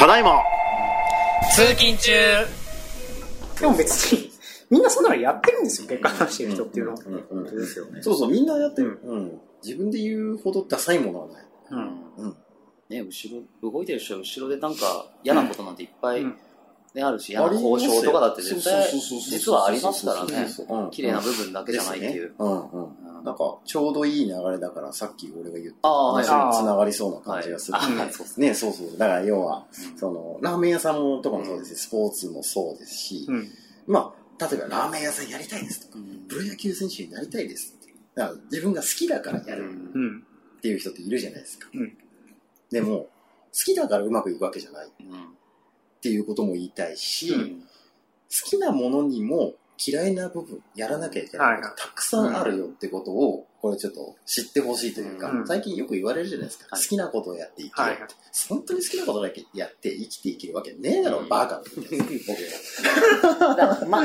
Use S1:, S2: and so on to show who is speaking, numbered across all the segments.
S1: ただいま
S2: 通勤中
S3: でも別に、みんなそんなのやってるんですよ、結果話してる人っていうのは。
S4: うんうん
S5: ですよね。
S4: そうそう、みんなやってる。うん。自分で言うほどダサいものはない。
S3: うん。
S4: うん。
S5: ね、後ろ、動いてる人は後ろでなんか嫌なことなんていっぱい、
S3: うん
S5: ね、あるし、交渉とかだって絶対、実はありますからね。
S4: うん
S5: 綺麗な部分だけじゃないっていう。
S4: うんうん。なんか、ちょうどいい流れだから、さっき俺が言った。話につながりそうな感じがする。ね、そうそう。だから要は、その、ラーメン屋さんもとかもそうですし、スポーツもそうですし、
S3: うん。
S4: まあ、例えばラーメン屋さんやりたいですとか、
S5: うん
S4: プロ野球選手になりたいですって。だから自分が好きだからやる
S3: うん。
S4: っていう人っているじゃないですか。
S3: うん
S4: でも、好きだからうまくいくわけじゃないっ
S5: うん
S4: ていうことも言いたいし、
S5: うん。
S4: 好きなものにも嫌いな部分、やらなきゃいけないこと
S3: はいはい。
S4: たくさんあるよってことを、これちょっと知ってほしいというか、
S3: うん。
S4: 最近よく言われるじゃないですか。
S5: はい。
S4: 好きなことをやって生きる。って、
S3: はいはい。
S4: 本当に好きなことだけやって生きていけるわけねえだろ、
S5: うん。
S4: バカって言うんですよ
S5: だからまあ、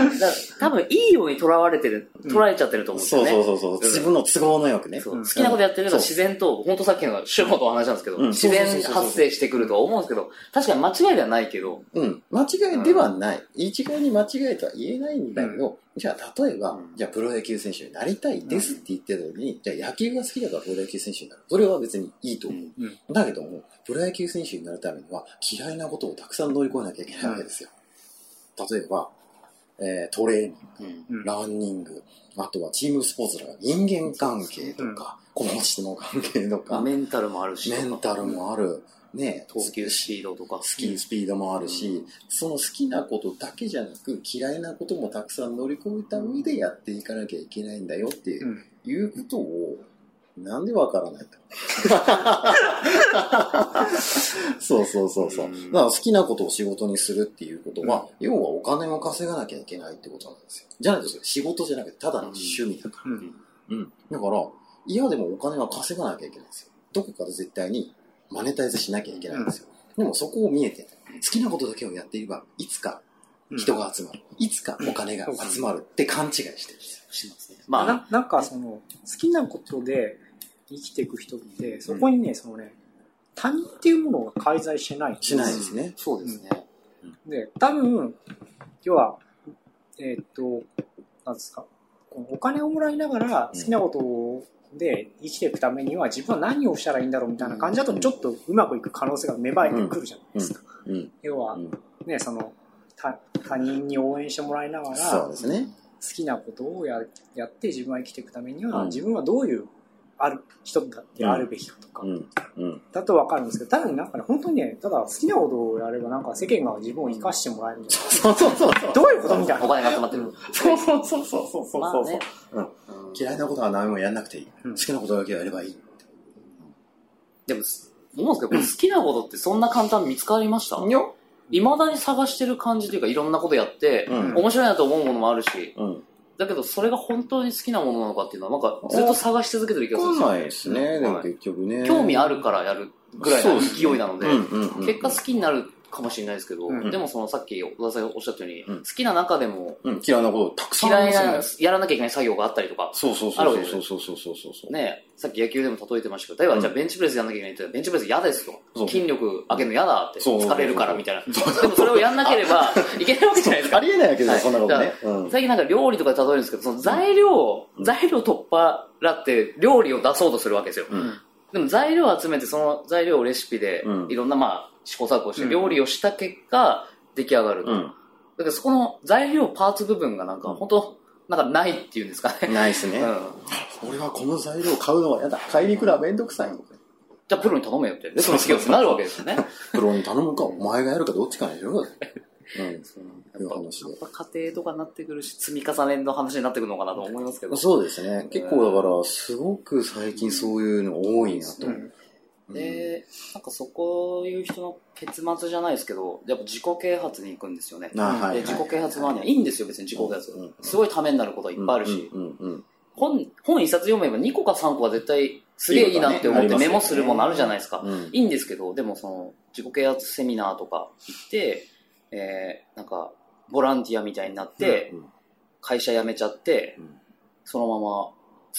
S5: 多分いいように捉われてる、捉えちゃってると思うんですよね。
S4: そうそうそうそう。自分の都合のよくね。
S5: 好きなことやってるけど
S4: そう。
S5: 自然と、本当さっきの主語とお話なんですけど、
S4: うん。
S5: 自然発生してくるとは思うんですけど、確かに間違いではないけど、
S4: うん。間違いではない。一概に間違いとは言えないんだけど、じゃあ例えば、
S5: うん。
S4: じゃあプロ野球選手になりたいですって言ってた時に、じゃあ野球が好きだからプロ野球選手になる。それは別にいいと思う。
S3: うん。
S4: だけども、プロ野球選手になるためには嫌いなことをたくさん乗り越えなきゃいけないわけですよ。例えば、えートレーニング、
S3: うん。
S4: ランニング、あとはチームスポーツだから人間関係とか、この人の関係とか、
S5: メンタルもあるし、
S4: メンタルもある、ね、
S5: 投球スピードとか。
S4: スキースピードもあるし、その好きなことだけじゃなく嫌いなこともたくさん乗り越えた上でやっていかなきゃいけないんだよっていう,、
S3: うん。
S4: いうことをなんでわからないか そうそうそうそう。
S5: うん。
S4: だから好きなことを仕事にするっていうことは、要はお金も稼がなきゃいけないってことなんですよ。じゃないと仕事じゃなくてただの趣味だから、
S3: うん。
S4: うん。だから、嫌でもお金は稼がなきゃいけないんですよ。どこかで絶対にマネタイズしなきゃいけないんですよ。でもそこを見えて好きなことだけをやっていれば、いつか人が集まる。いつかお金が集まるって勘違いしてるんですよ。
S5: しますね。
S3: まあ、
S5: まあ、
S3: ななんかその、好きなことで生きていく人って、そこにね、そのね、他人っていうものが介在してない
S4: しないですね。
S5: そうですね。
S3: で、多分、要は、えーっと、なんですか、お金をもらいながら好きなことで生きていくためには自分は何をしたらいいんだろうみたいな感じだとちょっとうまくいく可能性が芽生えてくるじゃないですか。
S4: うん。
S3: 要は
S4: う、ん
S3: ね、その、他他人に応援してもらいながら、
S4: そうですね。
S3: 好きなことをややって自分は生きていくためには、
S4: うん
S3: 自分はどういうある人だってあるべきかとか。だと分かるんですけど、ただなんかね、本当にね、ただ好きなことをやればなんか世間が自分を生かしてもらえるみたい
S4: そうそうそうそう。
S3: な。どういうことみたいな。
S5: お金が集まってる。
S4: そうそうそうそうそうそう。
S5: まあね。
S4: うん
S5: うん
S4: 嫌いなことは何もやんなくていい。
S3: うん
S4: 好きなことだけやればいい。
S5: でも、思うんですけど、好きなことってそんな簡単に見つかりました？
S4: よ
S5: 未だに探してる感じというか、いろんなことやって、
S4: うん
S5: 面白いなと思うものもあるし、
S4: うん。
S5: だけどそれが本当に好きなものなのかっていうのは、なんかずっと探し続けてる気がするん
S4: わ
S5: ですよ
S4: ないですね。でも
S5: はい
S4: 結局ね。
S5: 興味あるからやるぐらいの勢いなので、結果好きになるかもしれないですけど、
S3: うん
S5: でもそのさっき小田さんがおっしゃったように、
S4: うん
S5: 好きな中でも
S4: うん、嫌いなことたくさんあり
S5: 嫌い
S4: すなね。
S5: やらなきゃいけない作業があったりとか、
S4: そうそうそうそうそうそうそうそうそう。
S5: ね、さっき野球でも例えてましたけど、例えばじゃあベンチプレスやらなきゃいけないって言っベンチプレス嫌ですと。筋力上げるの嫌だって、
S4: そう
S5: 疲れるからみたいな。でもそれをやんなければ いけないわけじゃないですか。
S4: ありえないわけですよ、
S5: はい
S4: そんなことね。うん。
S5: 最近なんか料理とかで例えるんですけど、その材料、うん材料取っ払って料理を出そうとするわけですよ。
S4: うん
S5: でも材料を集めてその材料をレシピで
S4: うん
S5: いろんなまあ試行錯誤して
S3: うん
S5: 料理をした結果出来上がると。
S4: うん。
S5: だからそこの材料パーツ部分がなんか本当なんかないっていうんですかね。
S4: ないですね。
S5: うん。
S4: 俺はこの材料を買うのは嫌だ。買いに行くのはめんどくさい。
S5: じゃあプロに頼めよって。で、その好きをなるわけですよね。
S4: プロに頼むか、お前がやるかどっちかにしろよ。うん。
S5: やっぱ
S4: 話で
S5: やっぱ家庭とかになってくるし、積み重ねの話になってくるのかなと思いますけど。
S4: そうですね。結構だから、すごく最近そういうの多いなと。
S3: うん
S5: で、なんかそこいう人の結末じゃないですけど、やっぱ自己啓発に行くんですよね。で自己啓発側にはいいんですよ、別に自己啓発
S4: うん。
S5: すごいためになることはいっぱいあるし、本、本一冊読めば2個か3個は絶対すげえいいなって思ってメモするものあるじゃないですか。いいんですけど、でもその自己啓発セミナーとか行って、えー、なんか、ボランティアみたいになって、
S4: うん
S5: 会社辞めちゃって、
S4: うん
S5: そのまま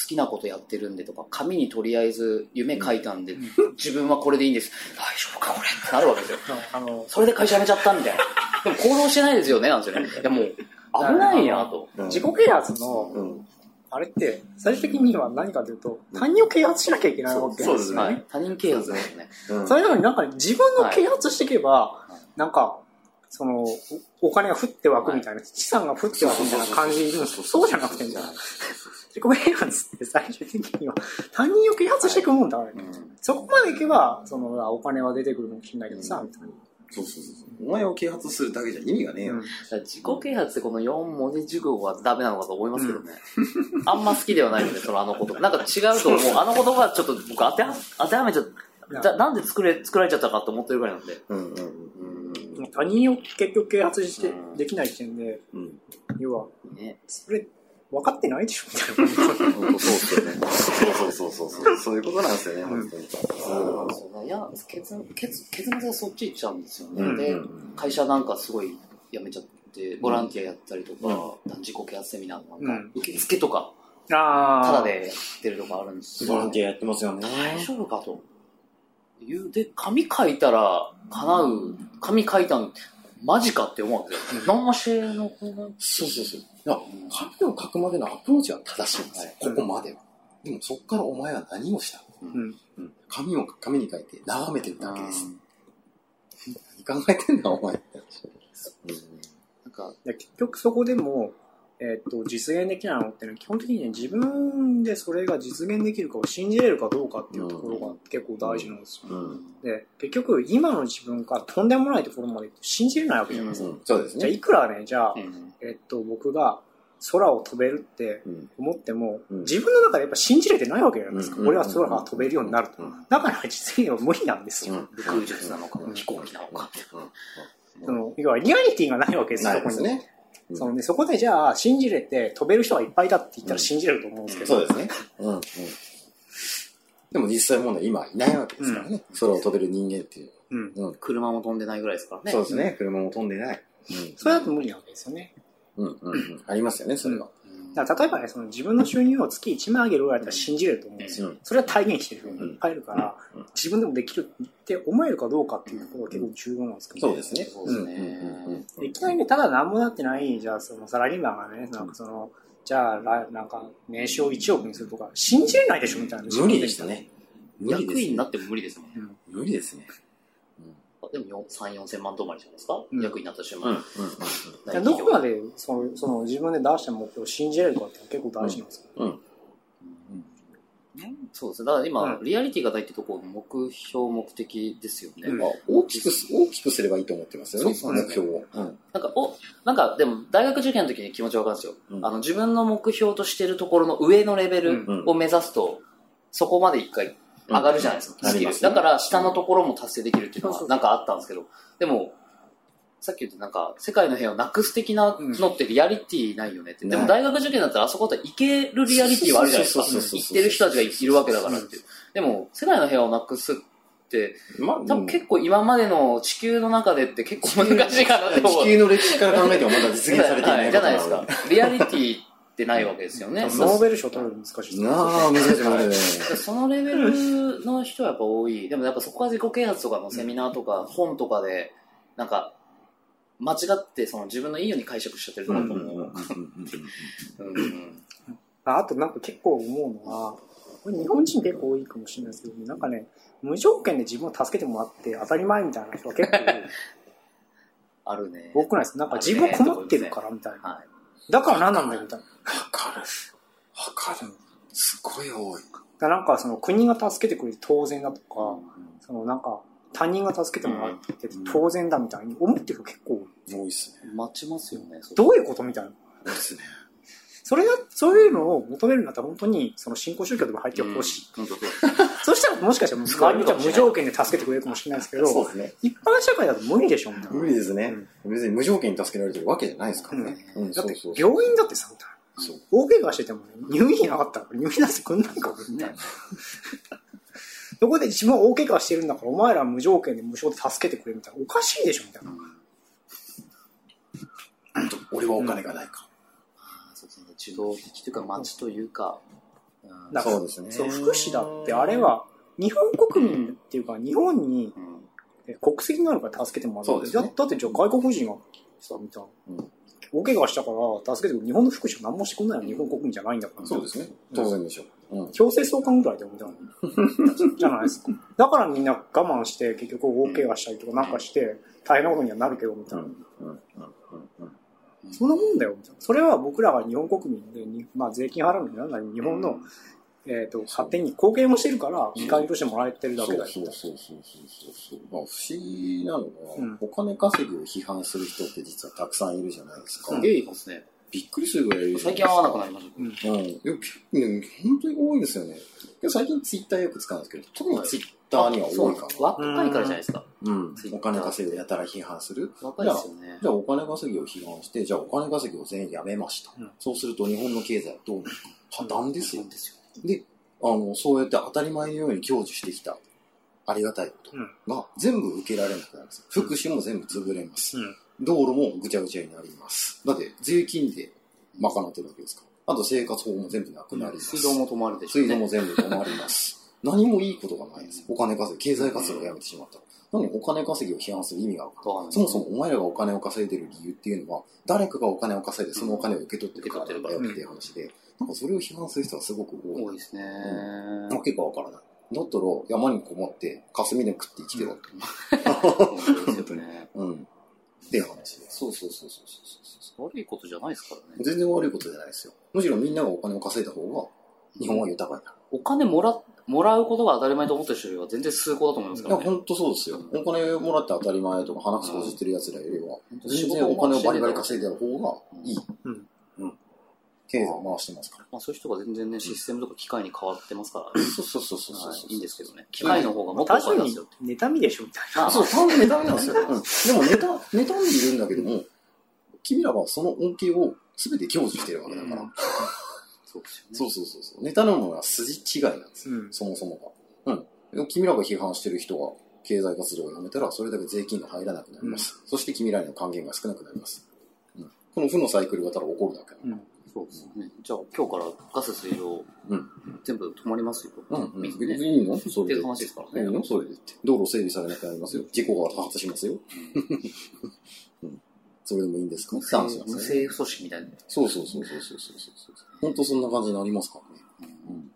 S5: きなことやってるんでとか、紙にとりあえず夢書いたんで、自分はこれでいいんです。大丈夫かこれってなるわけですよ。
S3: あの、
S5: それで会社辞めちゃったみたいな。でも行動してないですよね、なんですよね。いやもう、危ないなと。
S4: うん
S3: 自己啓発の、
S4: うん。
S3: あれって、最終的には何かというと、他人を啓発しなきゃいけないわけ
S4: そうですね
S5: はい。他人啓発ですよね。
S4: うん
S3: それなのになんか自分の啓発していけば、なんか、その、おお金が降って湧くみたいな、資産が降って湧くみたいな感じでいるんですけど、そうじゃなくてんじゃない自己啓発って最終的には他人を啓発していくもんだからね。
S5: うん
S3: そこまでいけば、その、あお金は出てくるかもしれないけどさ、みたいな。
S4: そうそうそう。お前を啓発するだけじゃ意味がねえよ。
S3: うん
S5: 自己啓発ってこの4文字熟語はダメなのかと思いますけどね。あんま好きではないので、そのあの言葉。なんか違うと思う。あの言葉はちょっと僕当ては当てはめちゃだなんで作れ、作られちゃったかと思ってるぐらいなんで。
S4: うんうんうん
S3: 他人を結局啓発して
S5: うん。
S3: できない時点で、
S4: うん。
S3: 要は、
S5: ね。
S3: それ、分かってないでしょ？みたいな。
S4: そうっすよね。そうそうそうそうそう。そういうことなんですよね、本当に。
S5: そう。だいや結結結末がそっち行っちゃうんですよね、
S3: うん
S5: で
S4: うん。
S5: 会社なんかすごい辞めちゃってボランティアやったりとか、自己啓発セミナーなんか、
S3: うん。
S5: 受付とか
S3: あ
S5: タダでやってるとかあるんですよ。
S4: ボランティアやってますよね。
S5: 大丈夫かと。いう。で紙書いたら叶う紙書いたんマジかって思うんですよ何もしての
S4: そうそうそう。いや、紙を書くまでのアプローチは正しいんですよ。ここまでは。でもそこからお前は何をした
S3: うん。
S4: うん。紙を紙に書いて眺めてるだけです。何考えてんだお前って話。
S5: なんか
S3: で結局そこでも、えっと実現できないのってのは基本的にね自分でそれが実現できるかを信じれるかどうかっていうところが結構大事なんですよ、
S4: うん。
S3: で結局今の自分からとんでもないところまで信じれないわけじゃないですか、
S4: うん。そうですね。
S3: じゃあいくらねじゃあ、
S5: うん。
S3: えっと僕が空を飛べるって
S4: うん。
S3: 思っても、
S4: うん。
S3: 自分の中でやっぱ信じれてないわけじゃないですか、
S4: うん。
S3: 俺は空が飛べるようになると、
S4: うん。
S3: だから実現は無理なんですよ、
S4: うん。
S5: 空術なのか、
S3: うん。
S5: 飛行機なのか、
S3: その要はリアリティがないわけですそこに
S4: ですね。
S3: そのね、そこでじゃあ信じれて飛べる人がいっぱいだって言ったら信じれると思うんですけど、
S4: そうですね。うん。うん。でも実際問題今はいないわけですからね。空を飛べる人間っていう。
S3: うん、
S4: うん。
S5: 車も飛んでないぐらいですからね
S4: そうですね。車も飛んでない。
S3: それだと無理なわけですよね。
S4: うん。うん。うん。ありますよね、それは。
S5: うん
S3: だから例えばね、その自分の収入を月1万上げるぐらいだったら信じれると思うんですよ。
S4: うん
S3: それは体現してる人がいっぱいいるから、自分でもできるって思えるかどうかっていうところが結構重要なんですけど、
S4: そうですね。
S5: そうですね
S3: いきなりね、ただ何もなってない、じゃあそのサラリーマンがね、なんかその、じゃあ来、なんか年収を1億にするとか、信じれないでしょみたいな。
S4: 無理でした。ね。無理ですね
S5: 役員にな。っても無理ですもんね
S3: うん。
S4: 無理ですね。
S5: でも3、4千万止まりじゃないですか、
S3: うん
S5: 役員になった瞬
S4: うん。うん。
S3: どこまでそのその自分で出した目標を信じれるかって結構大事なんですよ。
S4: うん。
S5: そうですね。だから今、
S3: うん
S5: リアリティがないってところ目標、目的ですよね。
S3: うん
S4: まあ、大きくす、大きくすればいいと思ってますよね、
S5: そう
S4: 目標を。うん。
S5: なんか、お、なんか、でも、大学受験の時に気持ちわかるんですよ。
S4: うん
S5: あの、自分の目標としてるところの上のレベル
S4: うん
S5: を目指すと、そこまで一回上がるじゃないですか、スキル。だから、下のところも達成できるっていうのは、なんかあったんですけど、でも、さっき言ったなんか、世界の平和をなくす的なのってリアリティないよねって。でも大学受験だったらあそこっていけるリアリティはあるじゃないですか。行ってる人たちがいるわけだからって。でも、世界の平和をなくすって、
S4: まあ、
S5: 多分結構今までの地球の中でって結構難しいかなって思う。
S4: 地球の歴史から考えてもまだ実現されていない
S5: はじゃないですか。リアリティってないわけですよね。
S3: ノーベル賞取るの難しいですね。
S4: なあ、難しい難しい。
S5: そのレベルの人はやっぱ多い。でもやっぱそこは自己啓発とかのセミナーとか本とかで、なんか、間違ってその自分のいいように解釈しちゃってると思う。
S3: ああとなんか結構思うのは、これ日本人結構多いかもしれないですけど、なんかね、無条件で自分を助けてもらって当たり前みたいな人は結構
S5: あるね。
S3: 多くないですか？なんか自分困ってるからみたいな。
S5: はい。
S3: だから何なんだよみたいな。
S4: わかる。わかる。すごい多い。
S3: だなんかその国が助けてくれて当然だとか、そのなんか他人が助けてもらってて当然だみたいに思ってる人結構多い
S4: 多いっすね。
S5: 待ちますよね。
S3: どういうことみたいな。
S4: 多いっすね。
S3: それが、そういうのを求めるんだったら本当にその新興宗教でも入ってほしい。
S5: 本当そ
S3: したらもしかしたら周りの人は無条件で助けてくれるかもしれないですけど、
S4: そうですね。
S3: 一般社会だと無理でしょみたいな。
S4: 無理ですね。別に無条件に助けられてるわけじゃないですからね。うん、
S3: だって。病院だってさ、みたいな。
S4: そう。
S3: 大怪我しててもね、入院なかったら入院出してくんないかもみたいな。そこで自分は大怪我してるんだから、お前らは無条件で無償で助けてくれみたいな。おかしいでしょみたいな。
S4: 俺はお金がないか。
S5: そうですね。受動的というか、待ちというか、うん
S3: だから
S4: そうですね。
S3: そう、福祉だって、あれは、日本国民っていうか、日本に国籍があるから助けてもらう。
S4: そうですね
S3: だだって、じゃあ外国人がさ、みたいな。
S4: うん
S3: 大怪我したから助けてくる。日本の福祉は何もしてくんないの日本国民じゃないんだから。
S4: そうですね。当然でしょう。うん。
S3: 強制送還ぐらいでみたいな。じゃないですか。だからみんな我慢して、結局大怪我したりとかなんかして、大変なことにはなるけど、みたいな。
S4: うん。うん。うん。うん。
S3: そんなもんだよ、みたいな。それは僕らが日本国民で、にまあ税金払うのになんなり日本の、えっ、と、勝手に貢献もしてるから、見返りとしてもらえてるだけだよ。
S4: そうそうそうそうそうそう。まあ不思議なのが、
S3: うん
S4: お金稼ぎを批判する人って実はたくさんいるじゃないですか。
S3: うん
S5: ええ、いますね。
S4: びっくりするぐらいいるじゃ
S5: 最
S4: ないですか。
S5: 近会わなくなりました。
S3: うん
S4: うん。いや、結構ね、本当に多いですよね。で最近ツイッターよく使うんですけど、特にツイッターには多いかな。
S5: 若いからじゃないですか。
S4: うん
S5: ツイッ。ター
S4: お金稼ぎをやたら批判する。
S5: 若いですよね
S4: じ。ゃあお金稼ぎを批判して、じゃあお金稼ぎを全員やめました。
S3: うん
S4: そうすると日本の経済はどうなるか。破綻ですよ。
S5: ですよ。
S4: で、あの、そうやって当たり前のように享受してきたありがたいことが全部受けられなくなるんです。福祉も全部潰れます。
S3: うん。
S4: 道路もぐちゃぐちゃになります。だって税金で賄ってるわけですから。あと生活保護も全部なくなります。
S5: 水道も止まるでしょうね。
S4: 水道も全部止まります。何もいいことがないです。お金稼ぎ、経済活動をやめてしまったら。なのにお金稼ぎを批判する意味がわか
S5: わか。
S4: そもそもお前らがお金を稼いでる理由っていうのは、誰かがお金を稼いでそのお金を受け取ってるからだよっていう話で、なんかそれを批判する人はすごく多い。
S5: 多いですね。
S4: わけがわからない。だったら山にこもって霞で食って生きてろって。
S5: 本当ね。
S4: うん。っていう話です。
S5: そうそうそうそうそう。悪いことじゃないですからね。
S4: 全然悪いことじゃないですよ。むしろみんながお金を稼いだ方が、日本は豊かになる。
S5: お金もら、もらうことが当たり前と思ってる人よりは全然崇高だと思います
S4: いや、
S5: からね。
S4: 本当そうですよ。お金もらって当たり前とか鼻くそほじってる奴らよりは、
S5: 当
S4: 全然お金をバリバリ稼いでる方がいい。
S3: うん。
S4: うん。経済を回してますから。
S5: まあそういう人が全然ね、システムとか機械に変わってますから、
S4: そうそうそうそうそう
S5: はいいいんですけどね。機械の方がもっと
S3: 単純に
S5: お金ですよ。
S3: 妬みでしょ、みたいな。
S5: まあ、
S4: そう、単純に妬みなんですよ。うん。でも、妬んでいるんだけども、君らはその恩恵を全て享受してるわけだから。
S3: うん
S5: そうですよね。
S4: そうそうそうそう。妬むのは筋違いなんですよ。
S3: うん
S4: そもそもが。うん。君らが批判してる人は、経済活動をやめたら、それだけ税金が入らなくなります。そして君らへの還元が少なくなります。うん。この負のサイクルがただ起こるだけ。
S3: うん。
S5: そうですね。じゃあ今日からガス水道、
S4: うん
S5: 全部止まりますよ。
S4: うん、うん。いいの？それで
S5: って。話ですからね。
S4: いいの？それでって。道路整備されなくなりますよ。事故が多発しますよ。うん。それでもいいんですか？
S5: 無。政府組織みたいな。
S4: そうそうそうそうそうそうそう。本当そんな感じになりますからね。うん。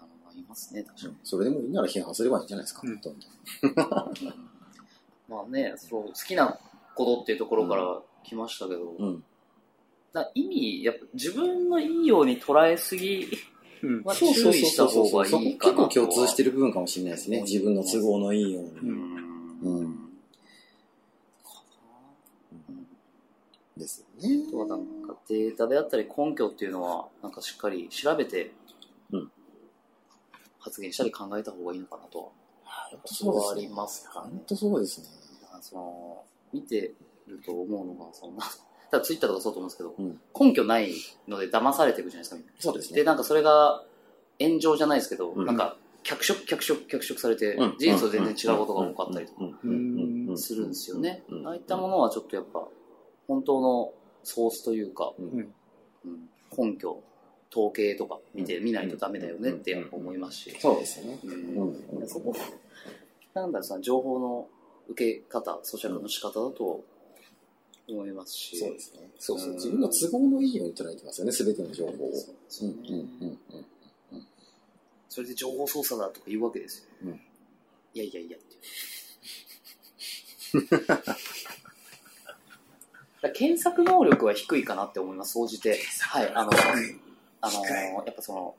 S5: ありますね、確かに。
S4: それでもいいなら批判すればいいんじゃないですか？
S3: うん
S4: どんどん
S5: まあね、そう、好きなことっていうところから来ましたけど、
S4: うん。
S5: だから意味、やっぱ自分のいいように捉えすぎ
S3: うん。
S5: は注意した方がいいかな
S4: 結構共通してる部分かもしれないですね。自分の都合のいいように。
S5: うん。
S4: うん。ですよね
S5: あ。とはなんかデータであったり根拠っていうのは、なんかしっかり調べて
S4: うん、
S5: 発言したり考えた方がいいのかなとは。
S4: 本当
S5: それはありますかね
S4: 本当そうですね。
S5: その、見てると思うのが、その、ただツイッターとかそうと思うんですけど、
S4: うん。
S5: 根拠ないので騙されていくじゃないですか、みんな。で、
S4: そうですね。
S5: なんかそれが炎上じゃないですけど、
S4: うん。
S5: なんか脚色、脚色、脚色されて、
S4: うん。
S5: 事実と全然違うことが多かったりとかするんですよね。
S4: うん。
S5: ああいったものはちょっとやっぱ、本当のソースというか、根拠、統計とか見て、見ないとダメだよねってやっぱ思いますし、
S4: そうですね。
S5: そこ、なんだろうその情報の受け方、咀嚼の仕方だと思いますし、
S4: そうですね。そうそうう。
S5: ん
S4: 自分の都合のいいように捉えてますよね、すべての情報を。
S5: そう。それで情報操作だとか言うわけですよ。
S4: うん
S5: いやいやいやって 検索能力は低いかなって思います、総じて。はい、あの、あの、やっぱその、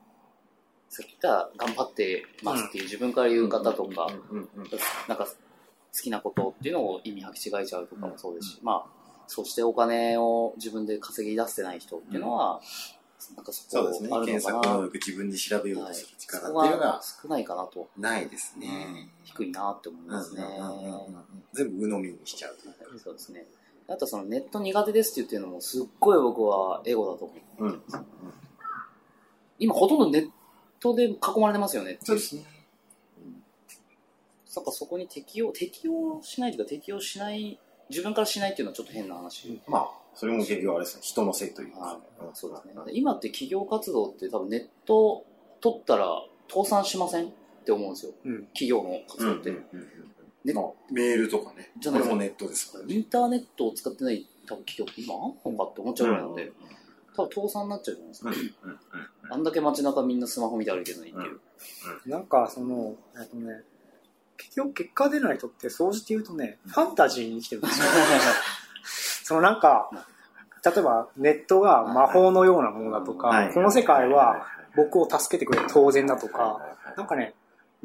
S5: さっき言った頑張ってますっていう自分から言う方とか、なんか好きなことっていうのを意味履き違えちゃうとかもそうですし、まあ、そしてお金を自分で稼ぎ出せてない人っていうのは、なんかそこ
S4: そうですね。
S5: あるの
S4: 検
S5: かな。
S4: 索能力自分で調べようとする力っていうのが
S5: 少ないかなと。
S4: ないですね。
S5: 低いなって思いますね。
S4: うんうんうんうん全部鵜呑みにしちゃうというか。
S5: そうですね。あとそのネット苦手ですって言ってるのもすっごい僕はエゴだと思う。
S4: うん。
S5: 今ほとんどネットで囲まれてますよね。
S4: そうですね。
S5: なんかそこに適応、適応しないというか適応しない、自分からしないっていうのはちょっと変な話。
S4: まあ、それも結局あれですね、人のせいという
S5: あ
S4: か。
S5: そうですね。今って企業活動って多分ネット取ったら倒産しませんって思うんですよ。
S3: うん。
S5: 企業の活動って。ね
S4: まあ、メールとかね。
S5: じゃないですか
S4: これもネットですからね。
S5: インターネットを使ってない多分企業って今あんのかって思っちゃうぐらいなんで、多分倒産になっちゃうじゃないですか。あんだけ街中みんなスマホ見て歩いてるのにっていう。
S3: なんか、その、えっとね、結局結果出ない人って、総じて言うとね、ファンタジーに生きてるんですよ。そのなんか、例えばネットが魔法のようなものだと
S4: はい
S3: か、この世界は僕を助けてくれて当然だとか、なんかね、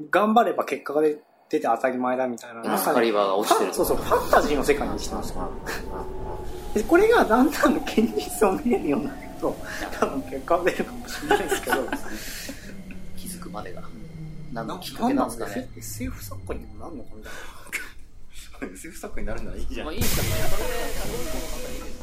S3: 頑張れば結果が出て当たり前だみたいな、
S5: エクスカリバーが落ちてる。
S3: ファンそうそう、ファンタジーの世界に生きてます。よ。でこれがだんだん現実を見れるようになると、多分結果が出るかもしれないですけど、
S5: 気づくまでが。何
S3: なん
S5: のきっかけなんですかね。
S3: SF 作家にもなんのかみたいな。
S4: SF 作家になるならいいじゃん
S5: まあいいですよね。それで、